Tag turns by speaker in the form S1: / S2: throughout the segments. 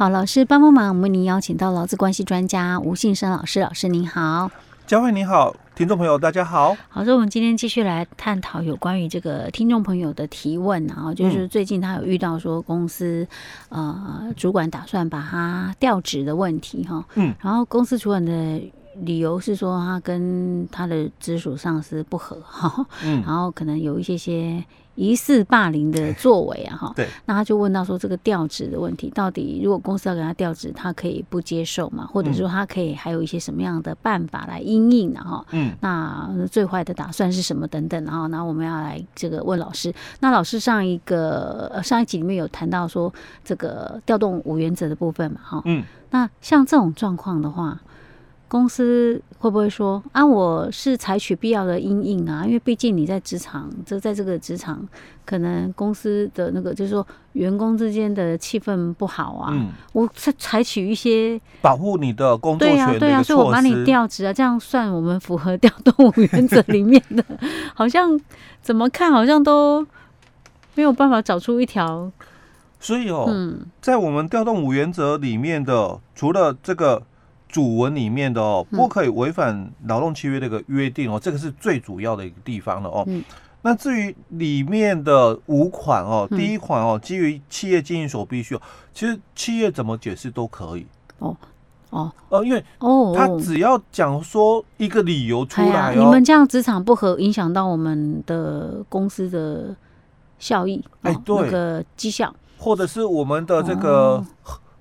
S1: 好，老师帮帮忙，我们为您邀请到劳资关系专家吴信生老师，老师您好。
S2: 佳慧你好，听众朋友大家好。
S1: 好，所以我们今天继续来探讨有关于这个听众朋友的提问，然后就是最近他有遇到说公司、嗯、呃主管打算把他调职的问题哈，嗯，然后公司主管的。理由是说他跟他的直属上司不和哈，嗯，然后可能有一些些疑似霸凌的作为啊哈，对，那他就问到说这个调职的问题，到底如果公司要给他调职，他可以不接受吗？或者说他可以还有一些什么样的办法来因应呢？哈，嗯，那最坏的打算是什么等等，然后那我们要来这个问老师，那老师上一个上一集里面有谈到说这个调动五原则的部分嘛，哈，嗯，那像这种状况的话。公司会不会说啊？我是采取必要的阴影啊，因为毕竟你在职场，这在这个职场，可能公司的那个就是说员工之间的气氛不好啊。嗯，我采采取一些
S2: 保护你的工作。
S1: 对啊，对啊，所以我把你调职啊，这样算我们符合调动五原则里面的，好像怎么看好像都没有办法找出一条。
S2: 所以哦，嗯，在我们调动五原则里面的，除了这个。主文里面的哦，不可以违反劳动契约的一个约定哦，这个是最主要的一个地方了哦。那至于里面的五款哦，第一款哦，基于企业经营所必须哦，其实企业怎么解释都可以。哦哦。呃，因为哦，他只要讲说一个理由出来，
S1: 你们这样职场不合，影响到我们的公司的效益，哎，对，那个绩效，
S2: 或者是我们的这个。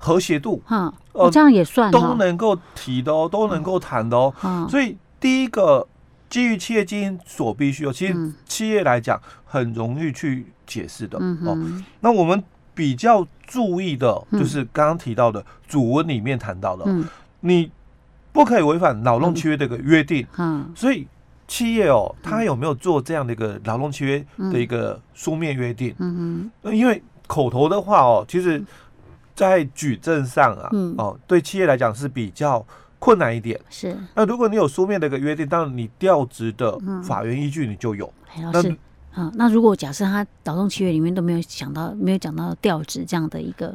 S2: 和谐度，
S1: 哈，哦，这样也算
S2: 都能够提的哦，都能够谈的哦。所以第一个基于企业经营所必须哦，其实企业来讲很容易去解释的哦。那我们比较注意的就是刚刚提到的主文里面谈到的，你不可以违反劳动契约的一个约定。嗯，所以企业哦，他有没有做这样的一个劳动契约的一个书面约定？嗯嗯，因为口头的话哦，其实。在举证上啊，嗯、哦，对企业来讲是比较困难一点。是，那如果你有书面的一个约定，当然你调职的法源依据你就有。
S1: 嗯、那是啊，那如果假设他劳动契约里面都没有想到，没有讲到调职这样的一个，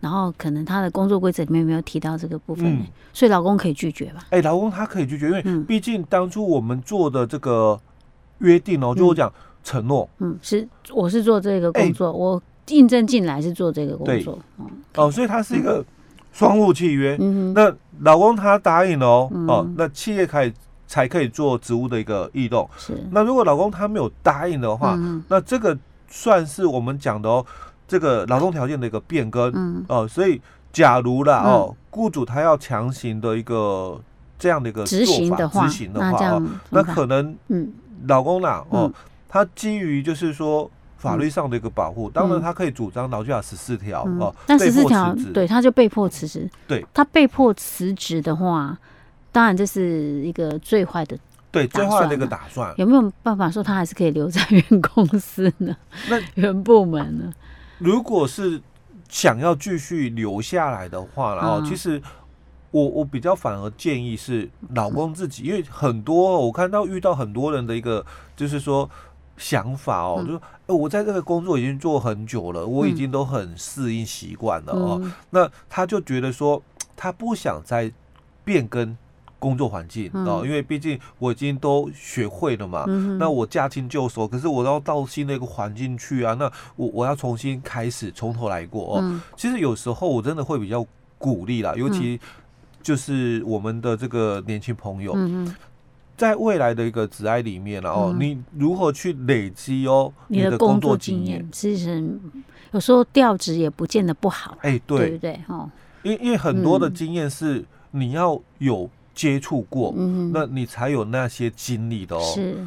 S1: 然后可能他的工作规则里面没有提到这个部分，嗯、所以老公可以拒绝吧？
S2: 哎、欸，劳工他可以拒绝，因为毕竟当初我们做的这个约定哦，就我讲承诺，
S1: 嗯，是我是做这个工作，欸、我。应征进来是做这个工作，嗯、
S2: 哦，所以它是一个双务契约。嗯、那老公他答应了哦，嗯、哦，那企业可以才可以做职务的一个异动。是，那如果老公他没有答应的话，嗯、那这个算是我们讲的哦，这个劳动条件的一个变更。嗯，哦，所以假如啦哦，雇主他要强行的一个这样的一个
S1: 执行的话，执行的话
S2: 那，哦、那可能嗯，老公啦哦，他基于就是说。法律上的一个保护，当然他可以主张劳基法十四条哦，
S1: 那十四条对他就被迫辞职。
S2: 对，
S1: 他被迫辞职的话，当然这是一个最坏的，
S2: 对最坏的一个打算。
S1: 有没有办法说他还是可以留在原公司呢？那 原部门呢？
S2: 如果是想要继续留下来的话，然后其实我我比较反而建议是老公自己，因为很多我看到遇到很多人的一个就是说。想法哦，就说，哎，我在这个工作已经做很久了，我已经都很适应习惯了哦。嗯、那他就觉得说，他不想再变更工作环境哦，嗯、因为毕竟我已经都学会了嘛。嗯、那我驾轻就熟，可是我要到新的一个环境去啊，那我我要重新开始，从头来过哦。嗯、其实有时候我真的会比较鼓励啦，尤其就是我们的这个年轻朋友。嗯在未来的一个职涯里面，然后你如何去累积哦你的工作经验？
S1: 其实有时候调职也不见得不好，哎，对，对不对？哦，
S2: 因因为很多的经验是你要有接触过，嗯，那你才有那些经历的哦。是，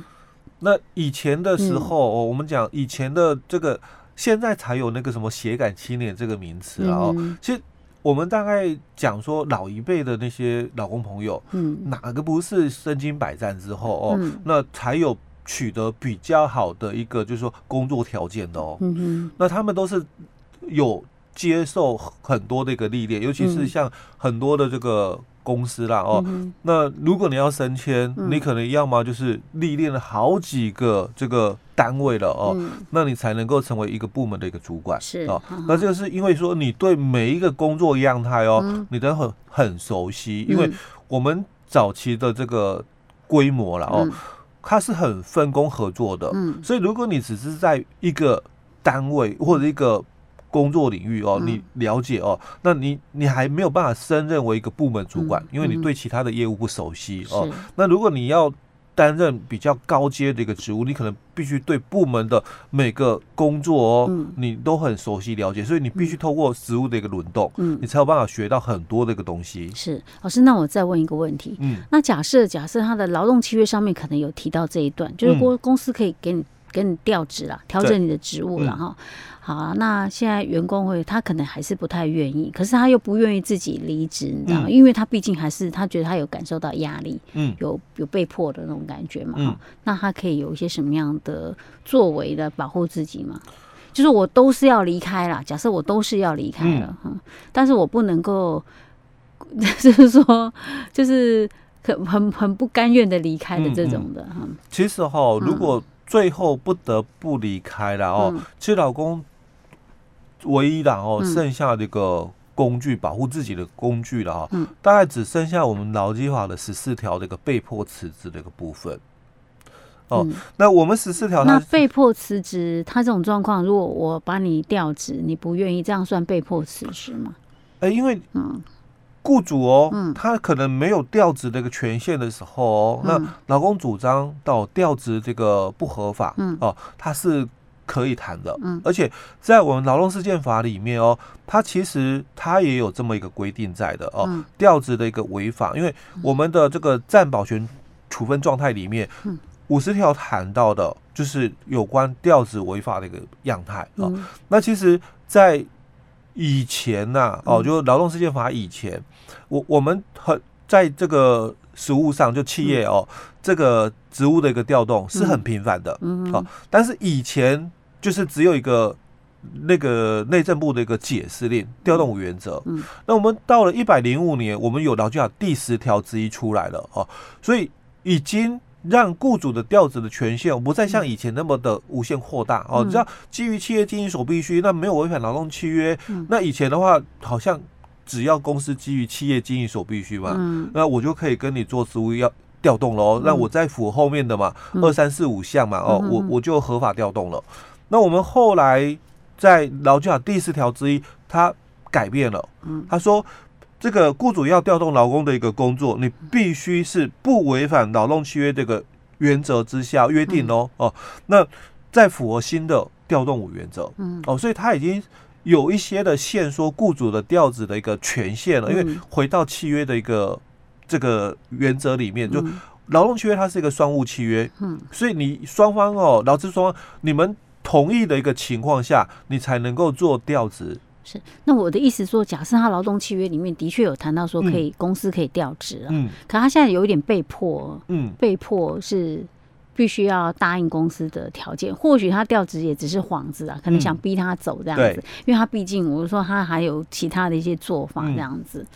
S2: 那以前的时候，哦，我们讲以前的这个，现在才有那个什么“协感青年”这个名词啊。哦，其实。我们大概讲说老一辈的那些老公朋友，嗯，哪个不是身经百战之后哦，嗯、那才有取得比较好的一个就是说工作条件的哦，嗯哼。那他们都是有接受很多的一个历练，尤其是像很多的这个公司啦哦，嗯、那如果你要升迁，嗯、你可能要么就是历练了好几个这个单位了哦，嗯、那你才能够成为一个部门的一个主管
S1: 是
S2: 哦。那这个是因为说你对每一个工作样态哦，
S1: 嗯、
S2: 你都很很熟悉，因为我们早期的这个规模了哦，嗯、它是很分工合作的，嗯，所以如果你只是在一个单位或者一个工作领域哦，你了解哦，那你你还没有办法升任为一个部门主管，因为你对其他的业务不熟悉哦。那如果你要担任比较高阶的一个职务，你可能必须对部门的每个工作哦，你都很熟悉了解，所以你必须透过职务的一个轮动，你才有办法学到很多的一个东西。
S1: 是。老师，那我再问一个问题，嗯，那假设假设他的劳动契约上面可能有提到这一段，就是公公司可以给你给你调职了，调整你的职务了哈。好啊，那现在员工会，他可能还是不太愿意，可是他又不愿意自己离职，你知道吗？嗯、因为他毕竟还是他觉得他有感受到压力，嗯，有有被迫的那种感觉嘛，嗯，那他可以有一些什么样的作为的保护自己嘛？就是我都是要离开了，假设我都是要离开了，嗯，但是我不能够，就是说，就是很很很不甘愿的离开的这种的，
S2: 嗯，其实哈，如果最后不得不离开了哦，嗯、其实老公。唯一的哦，剩下的一个工具保护自己的工具了哈，嗯、大概只剩下我们劳基法的十四条的一个被迫辞职的一个部分。哦，嗯、那我们十四条，
S1: 那被迫辞职，他这种状况，如果我把你调职，你不愿意，这样算被迫辞职吗？
S2: 哎、欸，因为嗯，雇主哦，嗯、他可能没有调职的一个权限的时候哦，嗯、那劳工主张到调职这个不合法，嗯，哦，他是。可以谈的，嗯，而且在我们劳动事件法里面哦，它其实它也有这么一个规定在的哦，调职的一个违法，因为我们的这个暂保权处分状态里面，五十条谈到的就是有关调职违法的一个样态啊。那其实，在以前呐，哦，就劳动事件法以前，我我们很在这个食物上，就企业哦，这个职务的一个调动是很频繁的，嗯，好，但是以前。就是只有一个那个内政部的一个解释令调动五原则。嗯，那我们到了一百零五年，我们有劳基法第十条之一出来了哦，所以已经让雇主的调职的权限不再像以前那么的无限扩大哦。只要基于企业经营所必须，那没有违反劳动契约。那以前的话，好像只要公司基于企业经营所必须嘛，嗯，那我就可以跟你做职务要调动了哦。那我再符合后面的嘛，二三四五项嘛，哦，我我就合法调动了。那我们后来在劳基法第四条之一，他改变了。嗯，他说这个雇主要调动劳工的一个工作，你必须是不违反劳动契约这个原则之下约定哦。哦，那在符合新的调动五原则。嗯，哦，所以他已经有一些的限缩雇主的调职的一个权限了，因为回到契约的一个这个原则里面，就劳动契约它是一个双务契约。嗯，所以你双方哦，劳资双方你们。同意的一个情况下，你才能够做调职。
S1: 是，那我的意思说，假设他劳动契约里面的确有谈到说可以，嗯、公司可以调职啊。嗯。可他现在有一点被迫，嗯，被迫是必须要答应公司的条件。或许他调职也只是幌子啊，可能想逼他走这样子。嗯、因为他毕竟，我说他还有其他的一些做法这样子。嗯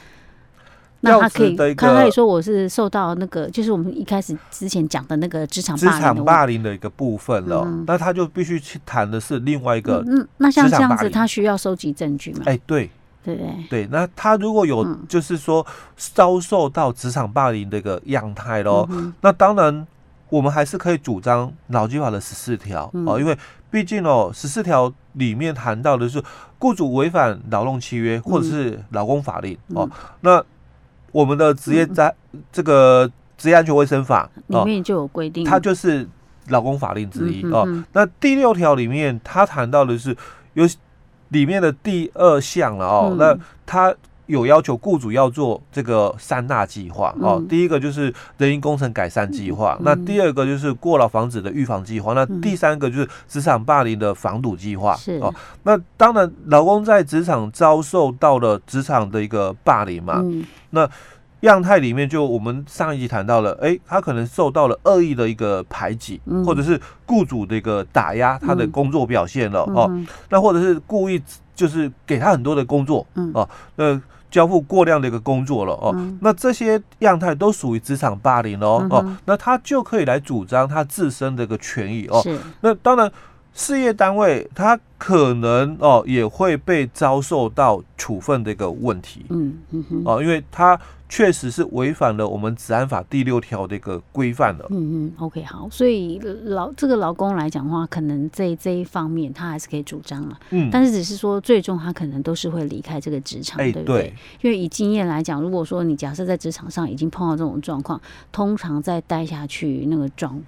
S1: 那他可以，他可以说我是受到那个，就是我们一开始之前讲的那个职场职场
S2: 霸凌的一个部分了。那他就必须去谈的是另外一个。
S1: 嗯，那像这样子，他需要收集证据吗？
S2: 哎，对，
S1: 对对
S2: 对。那他如果有就是说遭受到职场霸凌的一个样态喽，那当然我们还是可以主张劳基法的十四条哦，因为毕竟哦，十四条里面谈到的是雇主违反劳动契约或者是劳工法令哦，那。我们的职业在这个职业安全卫生法
S1: 里面就有规定，
S2: 它就是劳工法令之一哦。那第六条里面，它谈到的是有里面的第二项了哦。那它有要求雇主要做这个三大计划。哦。第一个就是人因工程改善计划，那第二个就是过劳防止的预防计划，那第三个就是职场霸凌的防堵计划。哦。那当然，老公在职场遭受到了职场的一个霸凌嘛。那样态里面，就我们上一集谈到了，哎，他可能受到了恶意的一个排挤，嗯、或者是雇主的一个打压他的工作表现了、嗯、哦，那或者是故意就是给他很多的工作，嗯、哦，那交付过量的一个工作了哦，嗯、那这些样态都属于职场霸凌哦、嗯、哦，那他就可以来主张他自身的一个权益哦。那当然，事业单位他可能哦也会被遭受到处分的一个问题。嗯嗯哼哦，因为他。确实是违反了我们治安法第六条的一个规范了。
S1: 嗯嗯，OK，好，所以劳这个劳工来讲的话，可能这这一方面他还是可以主张了。嗯，但是只是说最终他可能都是会离开这个职场，欸、对不对？对，因为以经验来讲，如果说你假设在职场上已经碰到这种状况，通常再待下去那个状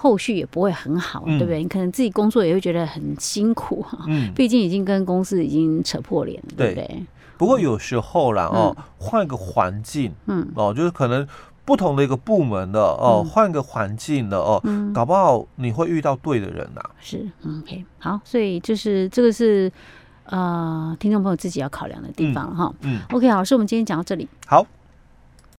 S1: 后续也不会很好，嗯、对不对？你可能自己工作也会觉得很辛苦哈。嗯，毕竟已经跟公司已经扯破脸了，对不对？
S2: 不过有时候啦哦，换个环境，嗯哦，就是可能不同的一个部门的哦，换个环境的哦，嗯搞不好你会遇到对的人呐。
S1: 是，OK，好，所以就是这个是呃，听众朋友自己要考量的地方哈。嗯，OK，好，老师，我们今天讲到这里。
S2: 好。